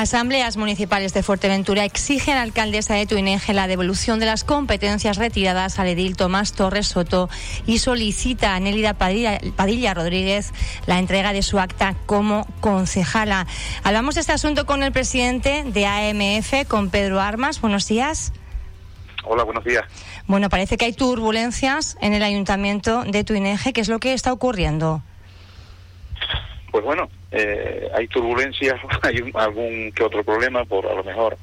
Asambleas municipales de Fuerteventura exigen a la alcaldesa de Tuineje la devolución de las competencias retiradas al edil Tomás Torres Soto y solicita a Nélida Padilla, Rodríguez la entrega de su acta como concejala. Hablamos de este asunto con el presidente de AMF, con Pedro Armas. Buenos días. Hola, buenos días. Bueno, parece que hay turbulencias en el ayuntamiento de Tuineje. ¿Qué es lo que está ocurriendo? Pues bueno, eh, hay turbulencias, hay algún que otro problema por a lo mejor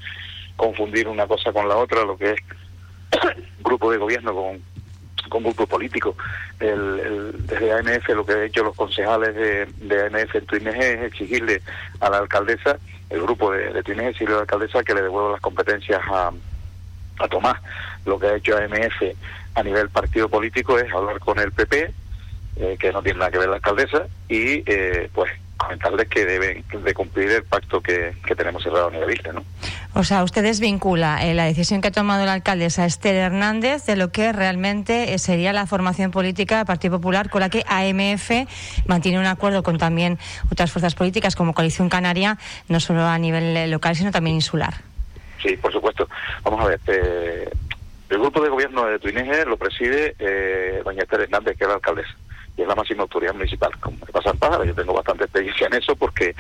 confundir una cosa con la otra, lo que es grupo de gobierno con, con grupo político. El, desde ANF lo que han hecho los concejales de, de ANF en Tuineje es exigirle a la alcaldesa, el grupo de, de Tuineje exigirle a la alcaldesa que le devuelva las competencias a, a Tomás. Lo que ha hecho ANF a nivel partido político es hablar con el PP, eh, que no tiene nada que ver la alcaldesa, y eh, pues comentarles que deben de cumplir el pacto que, tenemos cerrado a nivel isla, ¿no? O sea, usted desvincula eh, la decisión que ha tomado la alcaldesa Esther Hernández de lo que realmente sería la formación política del Partido Popular con la que AMF mantiene un acuerdo con también otras fuerzas políticas como Coalición Canaria, no solo a nivel local, sino también insular. Sí, por supuesto. Vamos a ver. Eh, el grupo de gobierno de Tuineje lo preside eh, doña Esther Hernández, que es la alcaldesa y es la máxima autoridad municipal. Como me pasa en Pájara, yo tengo bastante experiencia en eso porque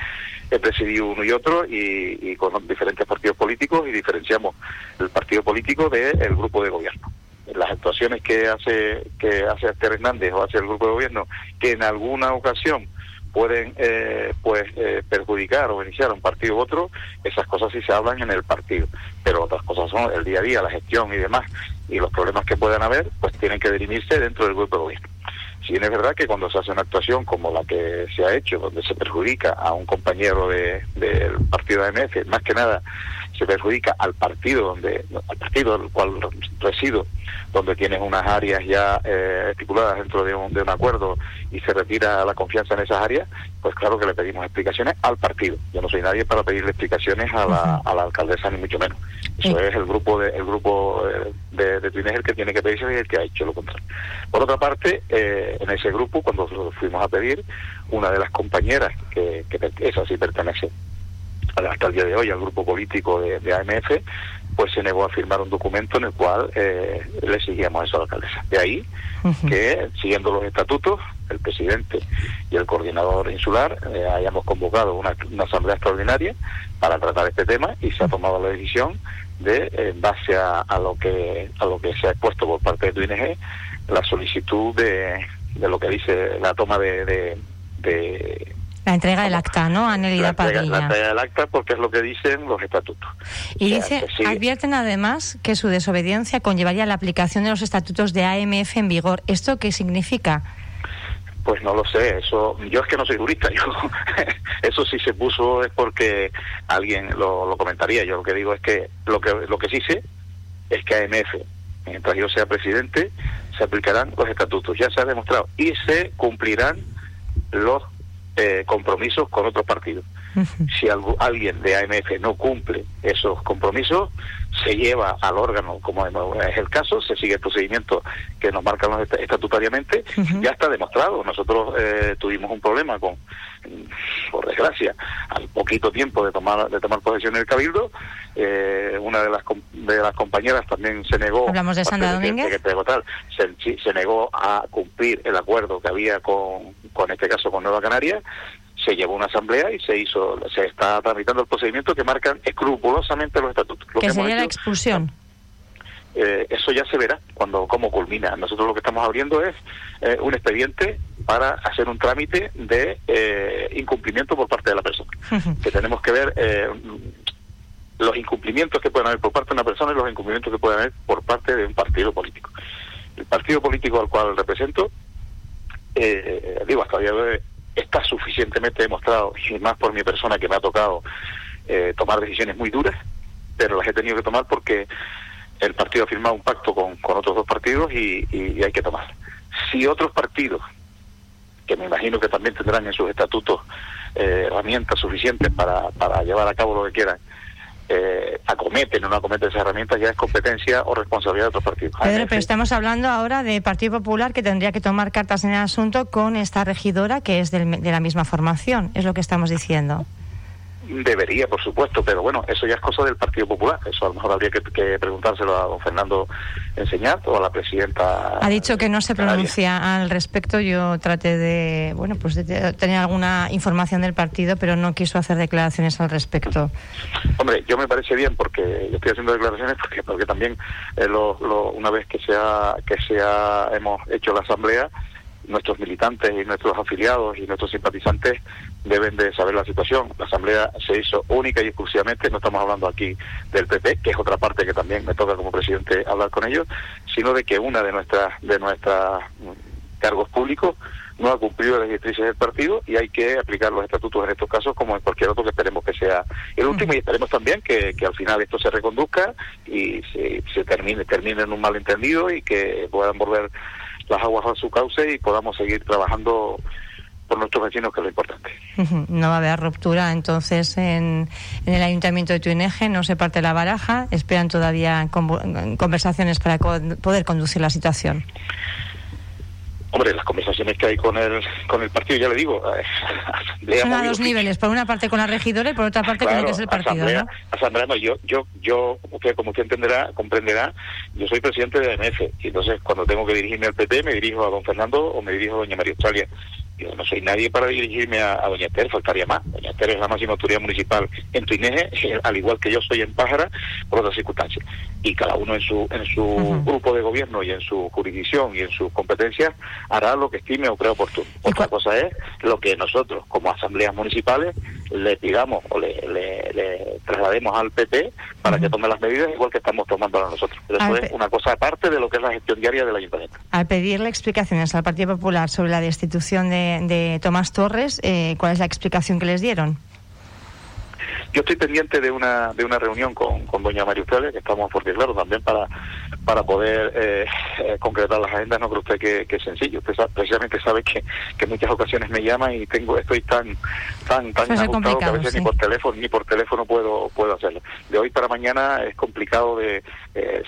he presidido uno y otro y, con diferentes partidos políticos y diferenciamos el partido político del grupo de gobierno. Las actuaciones que hace que hace Esther Hernández o hace el grupo de gobierno, que en alguna ocasión pueden eh, pues eh, perjudicar o beneficiar a un partido u otro, esas cosas sí se hablan en el partido, pero otras cosas son el día a día, la gestión y demás, y los problemas que puedan haber, pues tienen que dirimirse dentro del grupo de gobierno. Si bien es verdad que cuando se hace una actuación como la que se ha hecho, donde se perjudica a un compañero de, del partido AMF, más que nada se perjudica al partido donde al partido al cual resido donde tienes unas áreas ya eh, estipuladas dentro de un, de un acuerdo y se retira la confianza en esas áreas, pues claro que le pedimos explicaciones al partido. Yo no soy nadie para pedirle explicaciones a la, a la alcaldesa, ni mucho menos. Eso es el grupo de, el grupo eh, de, de el que tiene que pedirse y el que ha hecho lo contrario. Por otra parte, eh, en ese grupo, cuando fuimos a pedir, una de las compañeras, que, que esa sí pertenece hasta el día de hoy al grupo político de, de AMF, pues se negó a firmar un documento en el cual eh, le seguíamos eso a la alcaldesa. De ahí que, siguiendo los estatutos, el presidente y el coordinador insular eh, hayamos convocado una, asamblea extraordinaria para tratar este tema y se ha tomado la decisión de, en base a, lo que a lo que se ha expuesto por parte de tu ING, la solicitud de, de lo que dice la toma de, de la entrega del acta, ¿no, Anelida la la entrega del acta porque es lo que dicen los estatutos. Y dice, advierten además que su desobediencia conllevaría la aplicación de los estatutos de AMF en vigor. ¿Esto qué significa? Pues no lo sé, eso yo es que no soy jurista, yo eso sí se puso es porque alguien lo, lo, comentaría. Yo lo que digo es que lo que lo que sí sé es que AMF, mientras yo sea presidente, se aplicarán los estatutos, ya se ha demostrado y se cumplirán los eh, compromisos con otros partidos. Si alguien de AMF no cumple esos compromisos, se lleva al órgano, como es el caso, se sigue el procedimiento que nos marcan los estatutariamente, ya está demostrado. Nosotros eh, tuvimos un problema con, por desgracia, al poquito tiempo de tomar de tomar posesión del cabildo, eh, una de las de las compañeras también se negó. Hablamos de Sandra Domínguez. se, se negó a cumplir el acuerdo que había con, con este caso con Nueva Canaria se llevó una asamblea y se hizo, se está tramitando el procedimiento que marcan escrupulosamente los estatutos. Lo ¿Que, sería la expulsión? Eh, eso ya se verá cuando cómo culmina. Nosotros lo que estamos abriendo es eh, un expediente para hacer un trámite de eh, incumplimiento por parte de la persona. que tenemos que ver los incumplimientos que pueden haber por parte de una persona y los incumplimientos que pueden haber por parte de un partido político. El partido político al cual represento, digo, hasta el día de hoy está suficientemente demostrado, y más por mi persona que me ha tocado eh, tomar decisiones muy duras, pero las he tenido que tomar porque el partido ha firmado un pacto con, con otros dos partidos y, hay que tomar. Si otros partidos, que me imagino que también tendrán en sus estatutos eh, herramientas suficientes para, para llevar a cabo lo que quieran, eh, acometen o no acometen esas herramientas ya es competencia o responsabilidad de otros partidos. Pedro, pero estamos hablando ahora de Partido Popular que tendría que tomar cartas en el asunto con esta regidora que es de la misma formación, es lo que estamos diciendo. Debería, por supuesto, pero bueno, eso ya es cosa del Partido Popular. Eso a lo mejor habría que, preguntárselo a don Fernando Enseñat o a la presidenta. Ha dicho que no se pronuncia al respecto. Yo traté de, bueno, pues de tener alguna información del partido, pero no quiso hacer declaraciones al respecto. Hombre, yo me parece bien porque yo estoy haciendo declaraciones porque, porque también eh, lo, una vez que sea que sea hemos hecho la asamblea nuestros militantes y nuestros afiliados y nuestros simpatizantes deben de saber la situación. La asamblea se hizo única y exclusivamente, no estamos hablando aquí del PP, que es otra parte que también me toca como presidente hablar con ellos, sino de que una de nuestras de nuestras cargos públicos no ha cumplido las directrices del partido y hay que aplicar los estatutos en estos casos como en cualquier otro que esperemos que sea el último y esperemos también que, que al final esto se reconduzca y se, se termine termine en un malentendido y que puedan volver las aguas a su cauce y podamos seguir trabajando por nuestros vecinos, que es lo importante. No va a haber ruptura entonces en, en el Ayuntamiento de Tuineje, no se parte la baraja, esperan todavía conversaciones para poder conducir la situación. Hombre, las conversaciones que hay con el, con el partido, ya le digo, eh, Son a dos niveles, por una parte con la regidora y por otra parte con el que es el partido, asamblea, Asamblea, no, yo, yo, yo, como usted entenderá, comprenderá, yo soy presidente de AMF, y entonces cuando tengo que dirigirme al PP me dirijo a don Fernando o me dirijo a doña María Australia. Yo no soy nadie para dirigirme a, Doña Esther, faltaría más. Doña Esther es la máxima autoridad municipal en Tuineje, al igual que yo soy en Pájara, por otras circunstancias. Y cada uno en su en su grupo de gobierno y en su jurisdicción y en sus competencias hará lo que estime o crea oportuno. Otra cosa es lo que nosotros, como asambleas municipales, le pidamos o le, le, traslademos al PP para que tome las medidas igual que estamos tomando nosotros. Pero eso es una cosa aparte de lo que es la gestión diaria del ayuntamiento. Al pedirle explicaciones al Partido Popular sobre la destitución de de, Tomás Torres, eh, ¿cuál es la explicación que les dieron? Yo estoy pendiente de una de una reunión con, con doña María Australia, que estamos, porque claro, también para para poder eh, eh, concretar las agendas, no creo usted que, es sencillo. Usted precisamente sabe que, que en muchas ocasiones me llama y tengo estoy tan tan tan ajustado que a veces ni por teléfono ni por teléfono puedo puedo hacerlo. De hoy para mañana es complicado de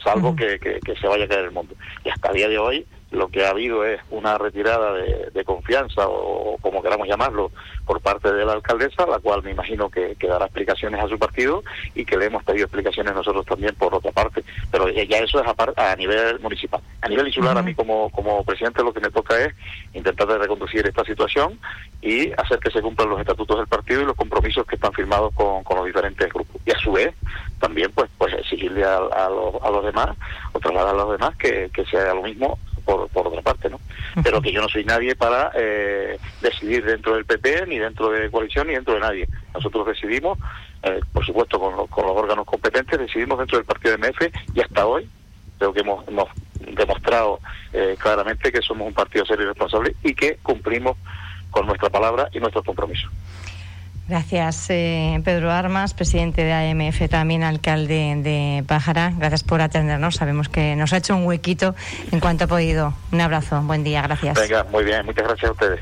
salvo que, que, que se vaya a caer el mundo. Y hasta el día de hoy lo que ha habido es una retirada de, confianza o, como queramos llamarlo por parte de la alcaldesa, la cual me imagino que, dará explicaciones a su partido y que le hemos pedido explicaciones nosotros también por otra parte. Pero ya eso es a, a nivel municipal. A nivel insular, a mí como, como presidente lo que me toca es intentar de reconducir esta situación y hacer que se cumplan los estatutos del partido y los compromisos que están firmados con, los diferentes grupos. Y a su vez, también pues pues exigirle a, los, a los demás o trasladar a los demás que, que sea lo mismo por, por otra parte, ¿no? Pero que yo no soy nadie para eh, decidir dentro del PP, ni dentro de coalición, ni dentro de nadie. Nosotros decidimos, eh, por supuesto, con, los órganos competentes, decidimos dentro del partido de MF y hasta hoy creo que hemos, hemos demostrado eh, claramente que somos un partido serio y responsable y que cumplimos con nuestra palabra y nuestros compromisos. Gracias, eh, Pedro Armas, presidente de AMF, también alcalde de Pájara. Gracias por atendernos. Sabemos que nos ha hecho un huequito en cuanto ha podido. Un abrazo, buen día, gracias. Venga, muy bien, muchas gracias a ustedes.